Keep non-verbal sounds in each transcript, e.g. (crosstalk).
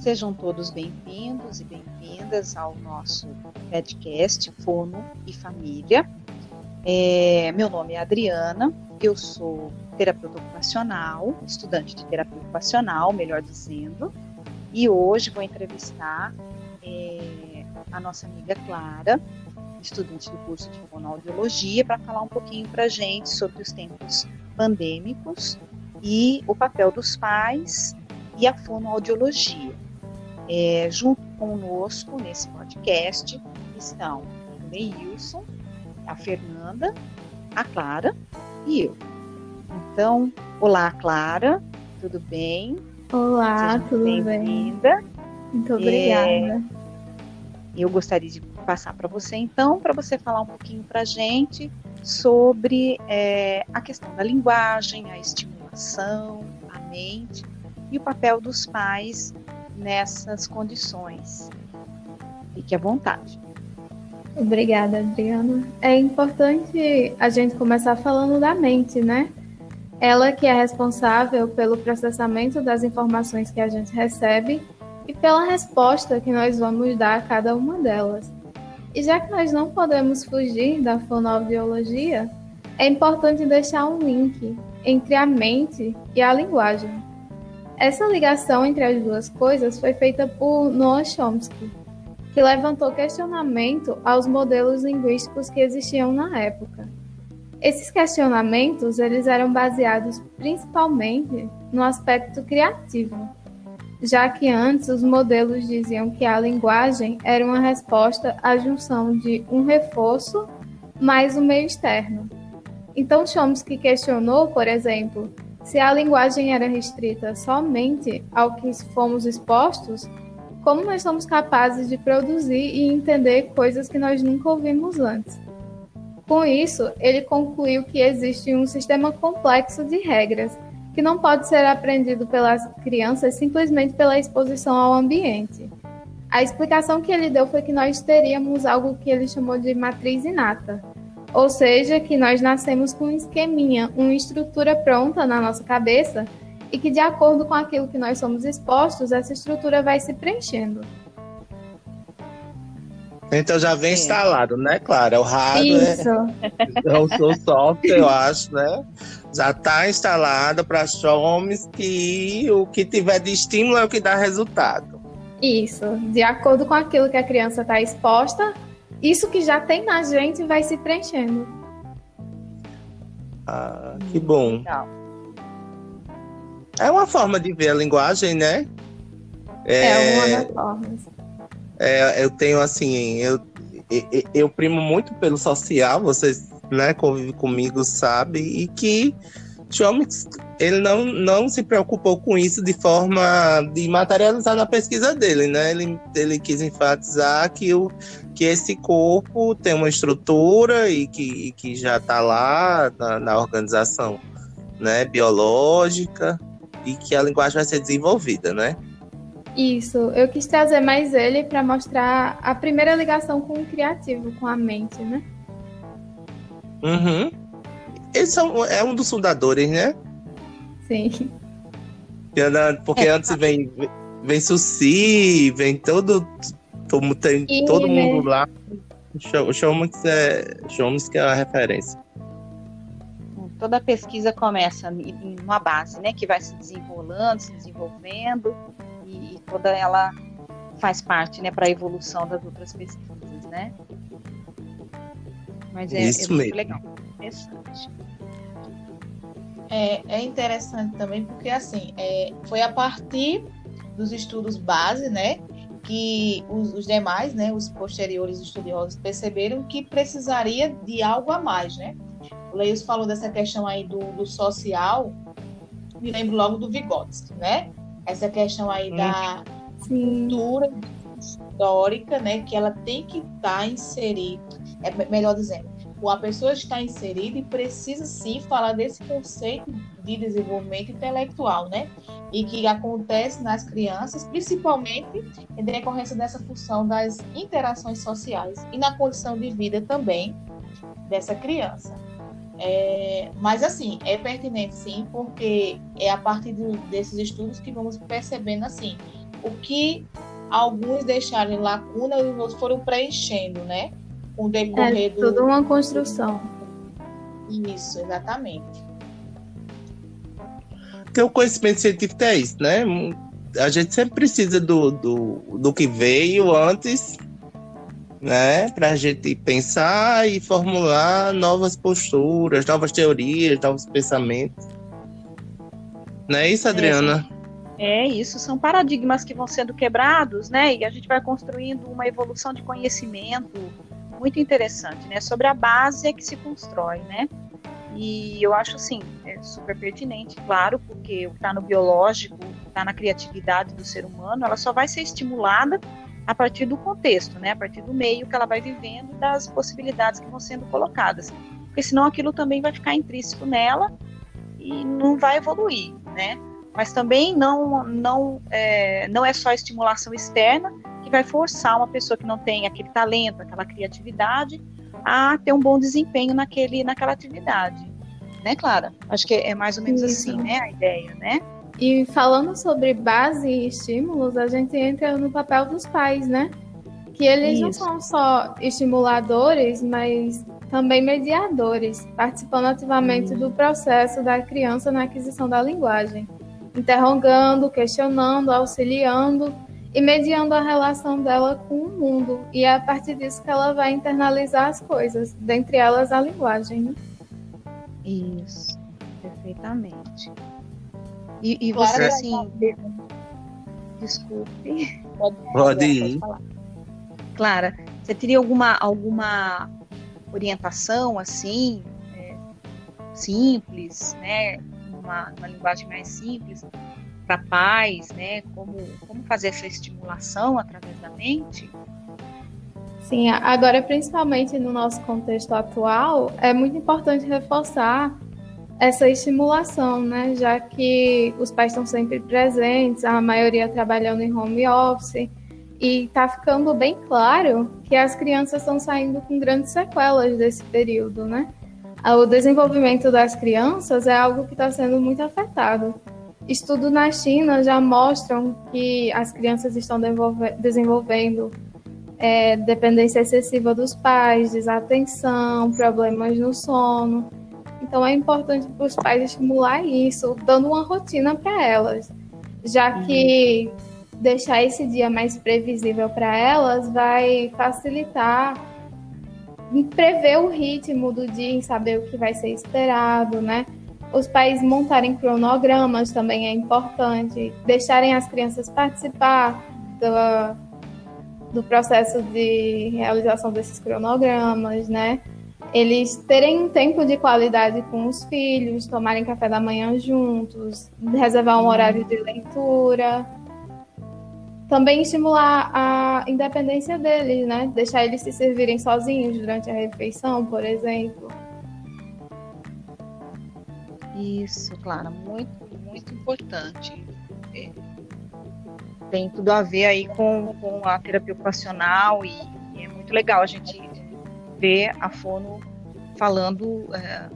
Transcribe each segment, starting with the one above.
Sejam todos bem-vindos e bem-vindas ao nosso podcast Fono e Família. É, meu nome é Adriana, eu sou terapeuta ocupacional, estudante de terapia ocupacional, melhor dizendo, e hoje vou entrevistar é, a nossa amiga Clara, estudante do curso de fonoaudiologia, para falar um pouquinho para a gente sobre os tempos pandêmicos e o papel dos pais e a fonoaudiologia. É, junto conosco nesse podcast estão o Neilson, a Fernanda, a Clara e eu. Então, olá Clara, tudo bem? Olá, Seja tudo bem? Bem-vinda. Muito obrigada. É, eu gostaria de passar para você então, para você falar um pouquinho para a gente sobre é, a questão da linguagem, a estimulação, a mente e o papel dos pais nessas condições. Fique à vontade. Obrigada, Adriana. É importante a gente começar falando da mente, né? Ela que é responsável pelo processamento das informações que a gente recebe e pela resposta que nós vamos dar a cada uma delas. E já que nós não podemos fugir da fonoaudiologia, é importante deixar um link entre a mente e a linguagem. Essa ligação entre as duas coisas foi feita por Noam Chomsky, que levantou questionamento aos modelos linguísticos que existiam na época. Esses questionamentos eles eram baseados principalmente no aspecto criativo, já que antes os modelos diziam que a linguagem era uma resposta à junção de um reforço mais o meio externo. Então Chomsky questionou, por exemplo, se a linguagem era restrita somente ao que fomos expostos, como nós somos capazes de produzir e entender coisas que nós nunca ouvimos antes? Com isso, ele concluiu que existe um sistema complexo de regras que não pode ser aprendido pelas crianças simplesmente pela exposição ao ambiente. A explicação que ele deu foi que nós teríamos algo que ele chamou de matriz inata, ou seja, que nós nascemos com um esqueminha, uma estrutura pronta na nossa cabeça e que, de acordo com aquilo que nós somos expostos, essa estrutura vai se preenchendo. Então já vem instalado, né, Clara? O hardware, Isso. (laughs) o software, eu acho, né? Já está instalado para homens que o que tiver de estímulo é o que dá resultado. Isso. De acordo com aquilo que a criança está exposta, isso que já tem na gente vai se preenchendo. Ah, que bom. É uma forma de ver a linguagem, né? É, é uma das formas. É, eu tenho assim, eu, eu, eu primo muito pelo social, vocês né, convivem comigo, sabe, e que Chomix, ele não, não se preocupou com isso de forma de materializar na pesquisa dele, né? Ele, ele quis enfatizar que, o, que esse corpo tem uma estrutura e que, e que já está lá na, na, organização né, biológica e que a linguagem vai ser desenvolvida, né? Isso, eu quis trazer mais ele para mostrar a primeira ligação com o criativo, com a mente, né? Uhum. Eles são, é um dos fundadores, né? Sim. Porque é. antes vem, vem Suci, vem todo. Tem e, todo né? mundo lá. O Showmix é, Showmix é a referência. Toda pesquisa começa em uma base, né? Que vai se desenrolando, se desenvolvendo, e, e toda ela faz parte, né, para a evolução das outras pesquisas, né? Mas é, Isso é muito legal, interessante. É, é interessante também porque assim é, foi a partir dos estudos base, né, que os, os, demais, né, os posteriores estudiosos perceberam que precisaria de algo a mais, né? O Leios falou dessa questão aí do, do social, me lembro logo do Vygotsky, né? Essa questão aí hum. da Sim. cultura histórica, né, que ela tem que estar tá inserida, é melhor dizendo, a pessoa está inserida e precisa sim falar desse conceito de desenvolvimento intelectual, né? E que acontece nas crianças, principalmente em decorrência dessa função das interações sociais e na condição de vida também dessa criança. É, mas assim, é pertinente sim, porque é a partir de, desses estudos que vamos percebendo assim o que alguns deixaram lacuna e os outros foram preenchendo, né? Com o decorrer é, do. Tudo uma construção. Isso, exatamente. Porque o conhecimento científico é isso, né? A gente sempre precisa do, do, do que veio antes, né? Para a gente pensar e formular novas posturas, novas teorias, novos pensamentos. Não é isso, Adriana? É, é isso, são paradigmas que vão sendo quebrados, né? E a gente vai construindo uma evolução de conhecimento muito interessante, né? Sobre a base é que se constrói, né? E eu acho assim, é super pertinente, claro, porque o que está no biológico, está na criatividade do ser humano, ela só vai ser estimulada a partir do contexto, né? A partir do meio que ela vai vivendo, das possibilidades que vão sendo colocadas. Porque senão aquilo também vai ficar intrínseco nela e não vai evoluir, né? Mas também não, não, é, não é só estimulação externa que vai forçar uma pessoa que não tem aquele talento, aquela criatividade, a ter um bom desempenho naquele, naquela atividade. Né, Clara? Acho que é mais ou menos Isso. assim, né, a ideia, né? E falando sobre base e estímulos, a gente entra no papel dos pais, né? Que eles Isso. não são só estimuladores, mas também mediadores, participando ativamente do processo da criança na aquisição da linguagem, interrogando, questionando, auxiliando e mediando a relação dela com o mundo. E é a partir disso que ela vai internalizar as coisas, dentre elas a linguagem. Né? Isso, perfeitamente. E, e você, assim. Desculpe. Pode, pode ir. Clara, você teria alguma, alguma orientação, assim, é, simples, né? Uma, uma linguagem mais simples, para pais, né? Como, como fazer essa estimulação através da mente? Sim, agora principalmente no nosso contexto atual, é muito importante reforçar essa estimulação, né? Já que os pais estão sempre presentes, a maioria trabalhando em home office, e está ficando bem claro que as crianças estão saindo com grandes sequelas desse período, né? O desenvolvimento das crianças é algo que está sendo muito afetado. Estudos na China já mostram que as crianças estão desenvolvendo é, dependência excessiva dos pais, desatenção, problemas no sono. Então é importante para os pais estimular isso, dando uma rotina para elas, já que deixar esse dia mais previsível para elas vai facilitar prever o ritmo do dia, em saber o que vai ser esperado, né? Os pais montarem cronogramas também é importante, deixarem as crianças participar do, do processo de realização desses cronogramas, né? Eles terem tempo de qualidade com os filhos, tomarem café da manhã juntos, reservar um horário de leitura. Também estimular a independência deles, né? Deixar eles se servirem sozinhos durante a refeição, por exemplo isso, Clara, muito, muito importante. É, tem tudo a ver aí com, com a terapia ocupacional e, e, é muito legal a gente ver a Fono falando é,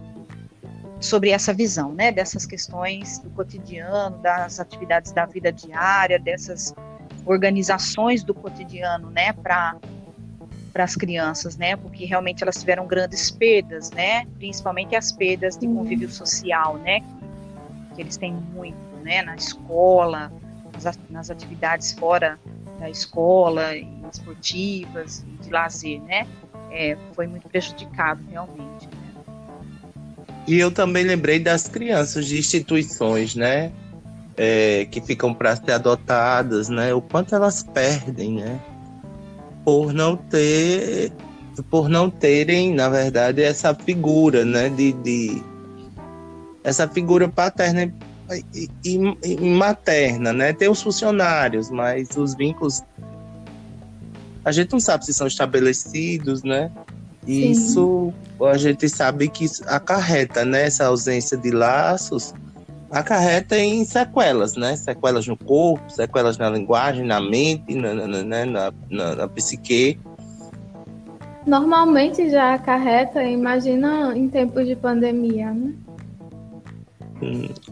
sobre essa visão, né, dessas questões do cotidiano, das atividades da vida diária, dessas organizações do cotidiano, né, para para as crianças, né? Porque realmente elas tiveram grandes perdas, né? Principalmente as perdas de convívio social, né? Que, que eles têm muito, né? Na escola, nas, nas atividades fora da escola, esportivas de lazer, né? É, foi muito prejudicado realmente. Né? E eu também lembrei das crianças de instituições, né? É, que ficam para ser adotadas, né? O quanto elas perdem, né? Por não ter por não terem, na verdade, essa figura, né, de, de essa figura paterna e, e, e, materna, né? Tem os funcionários, mas os vínculos a gente não sabe se são estabelecidos, né? E isso a gente sabe que acarreta, né, essa ausência de laços acarreta em sequelas, né? Sequelas no corpo, sequelas na linguagem, na mente, na, na, na, na, na psique. Normalmente já acarreta, imagina em tempos de pandemia, né?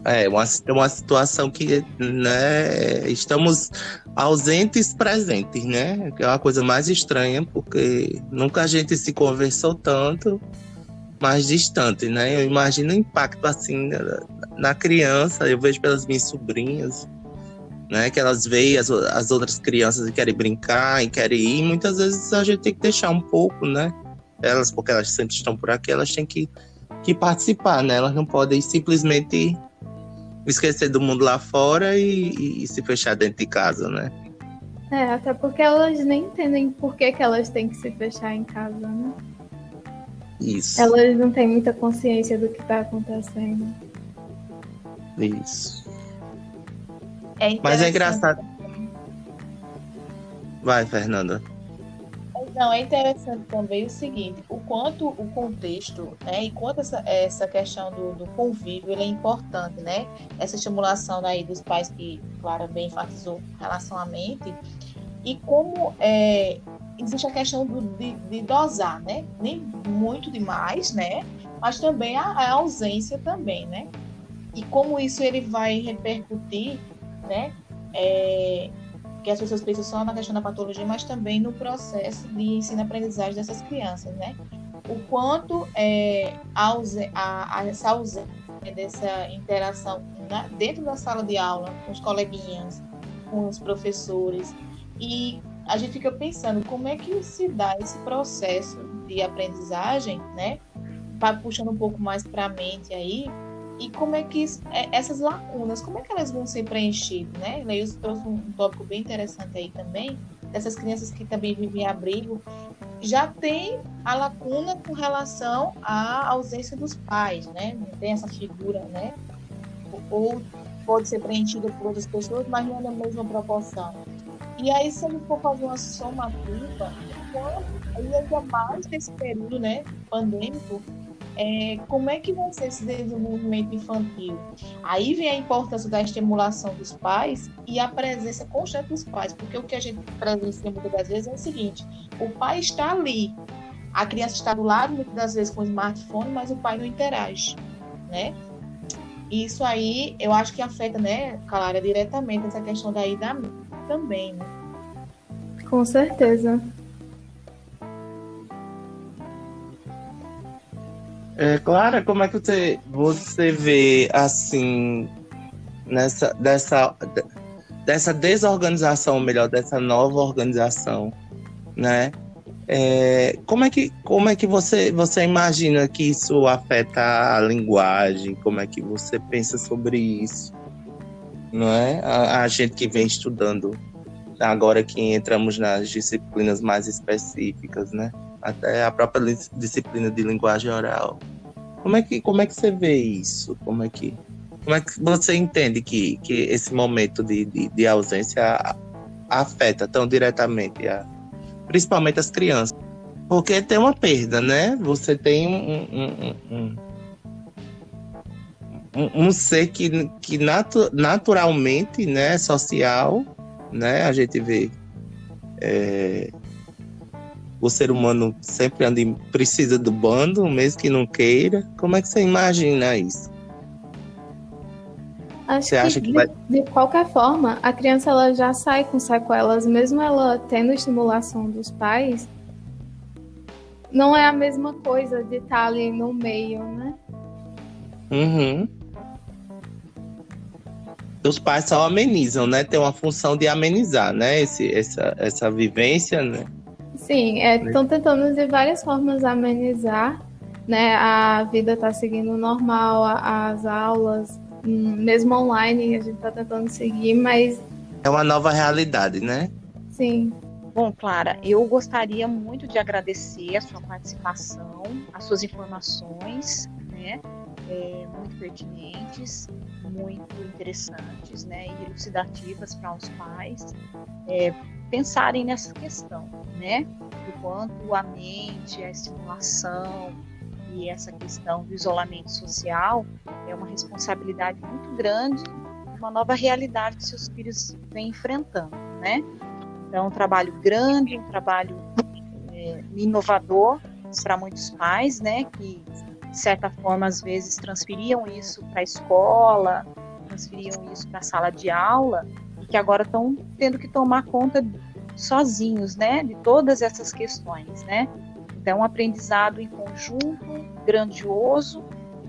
é uma, uma situação que né, estamos ausentes presentes, né? Que é uma coisa mais estranha, porque nunca a gente se conversou tanto, mais distante, né? Eu imagino o impacto assim na, na criança, eu vejo pelas minhas sobrinhas, né? Que elas veem as, as outras crianças e querem brincar e querem ir, e muitas vezes a gente tem que deixar um pouco, né? Elas, porque elas sempre estão por aqui, elas têm que que participar, né? Elas não podem simplesmente esquecer do mundo lá fora e, e, se fechar dentro de casa, né? É, até porque elas nem entendem por que, que elas têm que se fechar em casa, né? Isso. Elas não têm muita consciência do que está acontecendo. Isso. É Mas é engraçado. Vai, Fernanda. Não, é interessante também o seguinte, o quanto o contexto, né, e quanto essa, essa questão do, do convívio ele é importante, né? Essa estimulação aí dos pais que Clara bem enfatizou relação à mente, e como é, existe a questão do, de, de, dosar, né? Nem muito demais, né? Mas também a, a ausência também, né? E como isso ele vai repercutir, né? É, que as pessoas pensam só na questão da patologia, mas também no processo de ensino-aprendizagem dessas crianças, né? O quanto é, a, a, essa ausência dessa interação né, dentro da sala de aula, com os coleguinhas, com os professores, e a gente fica pensando como é que se dá esse processo de aprendizagem, né? Puxando um pouco mais para a mente aí, e como é que é, essas lacunas, como é que elas vão ser preenchidas, né? Leils trouxe um tópico bem interessante aí também, dessas crianças que também vivem em abrigo, já tem a lacuna com relação à ausência dos pais, né? Não tem essa figura, né? Ou pode ser preenchida por outras pessoas, mas não é na mesma proporção. E aí, se gente for fazer uma somativa, ainda mais nesse período né, pandêmico, é, como é que vai ser esse desenvolvimento infantil? Aí vem a importância da estimulação dos pais e a presença constante dos pais, porque o que a gente presencia muitas das vezes é o seguinte: o pai está ali, a criança está do lado, muitas das vezes com o smartphone, mas o pai não interage, né? Isso aí eu acho que afeta, né, Clara, diretamente essa questão da ida também, né? Com certeza. É, Clara, como é que você, você vê assim nessa dessa, dessa desorganização, melhor, dessa nova organização, né? É, como é que como é que você você imagina que isso afeta a linguagem? Como é que você pensa sobre isso? Não é? A, a gente que vem estudando agora que entramos nas disciplinas mais específicas, né? até a própria disciplina de linguagem oral. Como é que, como é que você vê isso? Como é que, como é que você entende que, que esse momento de, de, de ausência afeta tão diretamente, a, principalmente as crianças? Porque tem uma perda, né? Você tem um, um, um, um, um ser que, que natu, naturalmente, né, social, né? A gente vê é, o ser humano sempre anda em, precisa do bando, mesmo que não queira. Como é que você imagina isso? Acho você que, acha que de, vai... de qualquer forma, a criança ela já sai com sequelas, mesmo ela tendo estimulação dos pais, não é a mesma coisa de estar ali no meio, né? Uhum. Os pais só amenizam, né? Tem uma função de amenizar, né? Esse, essa, essa vivência, né? Sim, estão é, tentando de várias formas amenizar, né? A vida está seguindo normal, as aulas, hum, mesmo online, a gente está tentando seguir, mas. É uma nova realidade, né? Sim. Bom, Clara, eu gostaria muito de agradecer a sua participação, as suas informações, né? É, muito pertinentes, muito interessantes, né? E elucidativas para os pais. É, pensarem nessa questão, né? Do quanto a mente, a estimulação e essa questão do isolamento social é uma responsabilidade muito grande, uma nova realidade que seus filhos vêm enfrentando, né? Então, um trabalho grande, um trabalho é, inovador para muitos pais, né? Que de certa forma, às vezes transferiam isso para a escola, transferiam isso para a sala de aula, e que agora estão tendo que tomar conta sozinhos, né, de todas essas questões, né? Então, um aprendizado em conjunto, grandioso,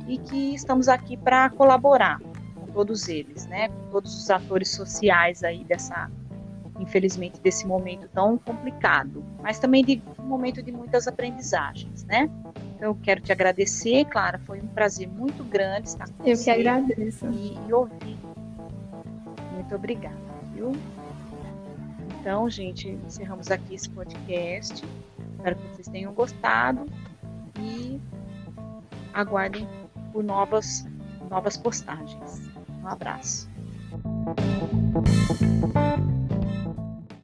e que estamos aqui para colaborar com todos eles, né? Com todos os atores sociais aí dessa, infelizmente, desse momento tão complicado, mas também de um momento de muitas aprendizagens, né? Então, eu quero te agradecer, Clara, foi um prazer muito grande estar com eu você. Eu que agradeço. E, e ouvir. Muito obrigada, viu? Então, gente, encerramos aqui esse podcast. Espero que vocês tenham gostado e aguardem por novas, novas postagens. Um abraço.